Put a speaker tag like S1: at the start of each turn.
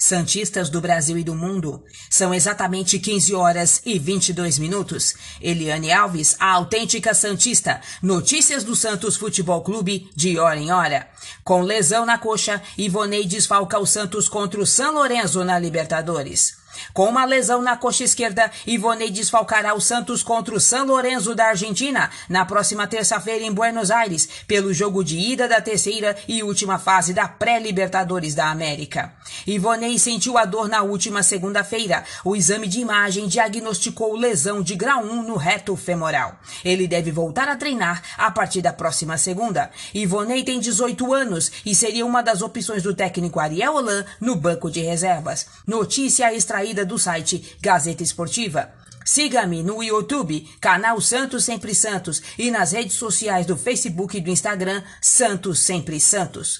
S1: Santistas do Brasil e do mundo. São exatamente 15 horas e 22 minutos. Eliane Alves, a autêntica Santista. Notícias do Santos Futebol Clube de hora em hora. Com lesão na coxa, Ivonei desfalca o Santos contra o São Lourenço na Libertadores. Com uma lesão na coxa esquerda, Ivonei desfalcará o Santos contra o San Lorenzo da Argentina na próxima terça-feira em Buenos Aires, pelo jogo de ida da terceira e última fase da pré-Libertadores da América. Ivonei sentiu a dor na última segunda-feira. O exame de imagem diagnosticou lesão de grau 1 no reto femoral. Ele deve voltar a treinar a partir da próxima segunda. Ivonei tem 18 anos e seria uma das opções do técnico Ariel Holan no banco de reservas. Notícia extraída saída do site Gazeta Esportiva. Siga-me no YouTube, canal Santos Sempre Santos e nas redes sociais do Facebook e do Instagram Santos Sempre Santos.